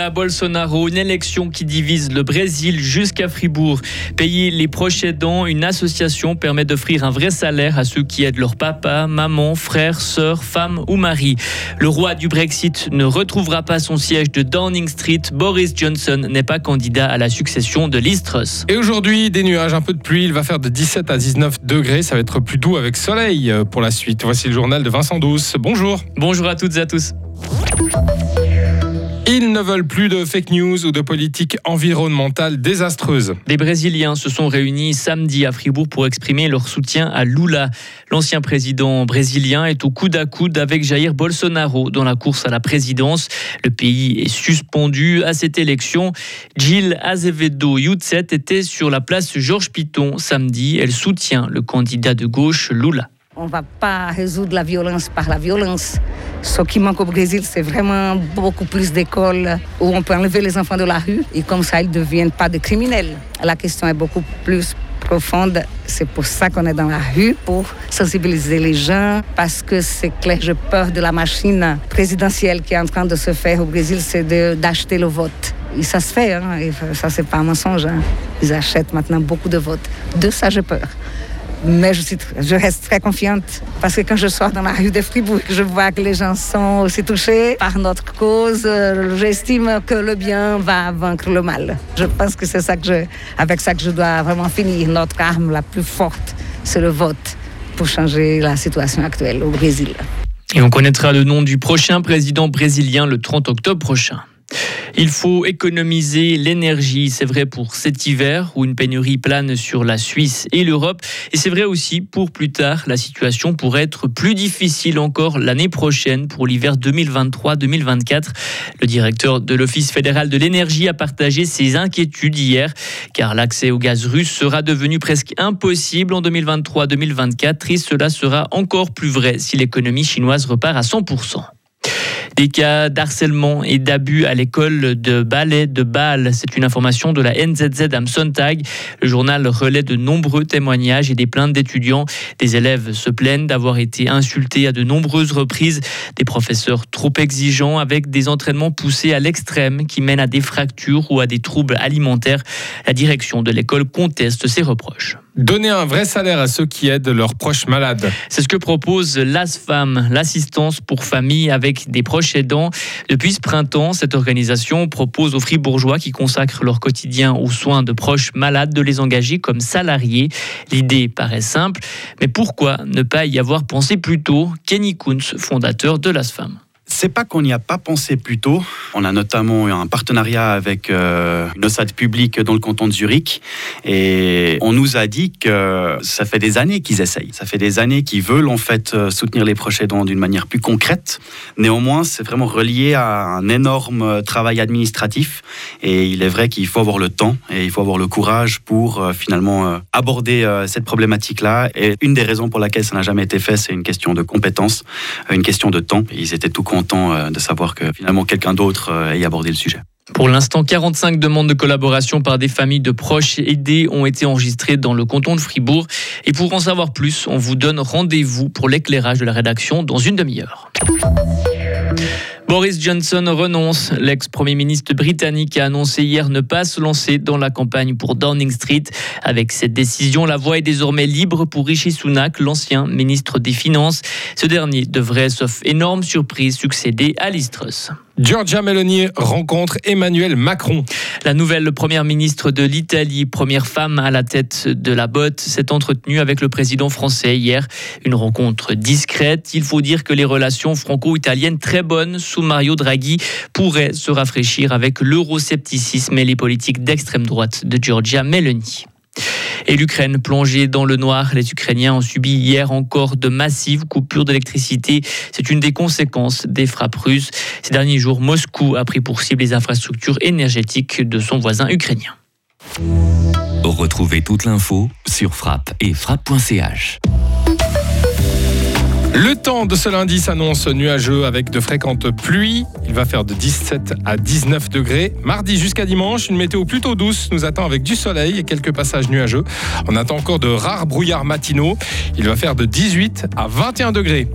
Lula Bolsonaro, une élection qui divise le Brésil jusqu'à Fribourg. Payer les proches aidants, une association permet d'offrir un vrai salaire à ceux qui aident leur papa, maman, frère, sœur, femme ou mari. Le roi du Brexit ne retrouvera pas son siège de Downing Street. Boris Johnson n'est pas candidat à la succession de Liz Truss. Et aujourd'hui, des nuages, un peu de pluie. Il va faire de 17 à 19 degrés. Ça va être plus doux avec soleil pour la suite. Voici le journal de Vincent Douce. Bonjour. Bonjour à toutes et à tous. Ils ne veulent plus de fake news ou de politique environnementale désastreuse. Les Brésiliens se sont réunis samedi à Fribourg pour exprimer leur soutien à Lula. L'ancien président brésilien est au coude à coude avec Jair Bolsonaro dans la course à la présidence. Le pays est suspendu à cette élection. Gilles Azevedo Yutset était sur la place Georges Piton samedi. Elle soutient le candidat de gauche Lula. On ne va pas résoudre la violence par la violence. Ce qui manque au Brésil, c'est vraiment beaucoup plus d'écoles où on peut enlever les enfants de la rue et comme ça, ils ne deviennent pas des criminels. La question est beaucoup plus profonde. C'est pour ça qu'on est dans la rue, pour sensibiliser les gens, parce que c'est clair, j'ai peur de la machine présidentielle qui est en train de se faire au Brésil, c'est d'acheter le vote. Et ça se fait, hein, et ça c'est pas un mensonge. Hein. Ils achètent maintenant beaucoup de votes. De ça, j'ai peur. Mais je, reste très confiante parce que quand je sors dans la rue de Fribourg, je vois que les gens sont aussi touchés par notre cause. J'estime que le bien va vaincre le mal. Je pense que c'est avec ça que je dois vraiment finir. Notre arme la plus forte, c'est le vote pour changer la situation actuelle au Brésil. Et on connaîtra le nom du prochain président brésilien le 30 octobre prochain. Il faut économiser l'énergie, c'est vrai pour cet hiver où une pénurie plane sur la Suisse et l'Europe. Et c'est vrai aussi pour plus tard, la situation pourrait être plus difficile encore l'année prochaine pour l'hiver 2023-2024. Le directeur de l'Office fédéral de l'énergie a partagé ses inquiétudes hier, car l'accès au gaz russe sera devenu presque impossible en 2023-2024 et cela sera encore plus vrai si l'économie chinoise repart à 100%. Des cas d'harcèlement et d'abus à l'école de ballet de Bâle. C'est une information de la NZZ am Sonntag. Le journal relaie de nombreux témoignages et des plaintes d'étudiants. Des élèves se plaignent d'avoir été insultés à de nombreuses reprises. Des professeurs trop exigeants avec des entraînements poussés à l'extrême qui mènent à des fractures ou à des troubles alimentaires. La direction de l'école conteste ces reproches. Donner un vrai salaire à ceux qui aident leurs proches malades. C'est ce que propose l'ASFAM, l'assistance pour famille avec des proches aidants. Depuis ce printemps, cette organisation propose aux fribourgeois qui consacrent leur quotidien aux soins de proches malades de les engager comme salariés. L'idée paraît simple, mais pourquoi ne pas y avoir pensé plus tôt? Kenny Kunz, fondateur de l'ASFAM c'est pas qu'on n'y a pas pensé plus tôt. On a notamment eu un partenariat avec euh, une OSAD publique dans le canton de Zurich et on nous a dit que ça fait des années qu'ils essayent. Ça fait des années qu'ils veulent en fait euh, soutenir les proches aidants d'une manière plus concrète. Néanmoins, c'est vraiment relié à un énorme travail administratif et il est vrai qu'il faut avoir le temps et il faut avoir le courage pour euh, finalement aborder cette problématique-là. Et une des raisons pour laquelle ça n'a jamais été fait, c'est une question de compétence, une question de temps. Ils étaient tout euh, de savoir que finalement quelqu'un d'autre euh, ait abordé le sujet. Pour l'instant, 45 demandes de collaboration par des familles de proches aidés ont été enregistrées dans le canton de Fribourg. Et pour en savoir plus, on vous donne rendez-vous pour l'éclairage de la rédaction dans une demi-heure. Boris Johnson renonce. L'ex-premier ministre britannique a annoncé hier ne pas se lancer dans la campagne pour Downing Street. Avec cette décision, la voie est désormais libre pour Rishi Sunak, l'ancien ministre des Finances. Ce dernier devrait, sauf énorme surprise, succéder à Liz. Giorgia Meloni rencontre Emmanuel Macron. La nouvelle première ministre de l'Italie, première femme à la tête de la botte, s'est entretenue avec le président français hier. Une rencontre discrète. Il faut dire que les relations franco-italiennes très bonnes sous Mario Draghi pourraient se rafraîchir avec l'euroscepticisme et les politiques d'extrême droite de Giorgia Meloni. Et l'Ukraine plongée dans le noir. Les Ukrainiens ont subi hier encore de massives coupures d'électricité. C'est une des conséquences des frappes russes. Ces derniers jours, Moscou a pris pour cible les infrastructures énergétiques de son voisin ukrainien. Retrouvez toute l'info sur frappe et frappe.ch. Le temps de ce lundi s'annonce nuageux avec de fréquentes pluies. Il va faire de 17 à 19 degrés. Mardi jusqu'à dimanche, une météo plutôt douce nous attend avec du soleil et quelques passages nuageux. On attend encore de rares brouillards matinaux. Il va faire de 18 à 21 degrés.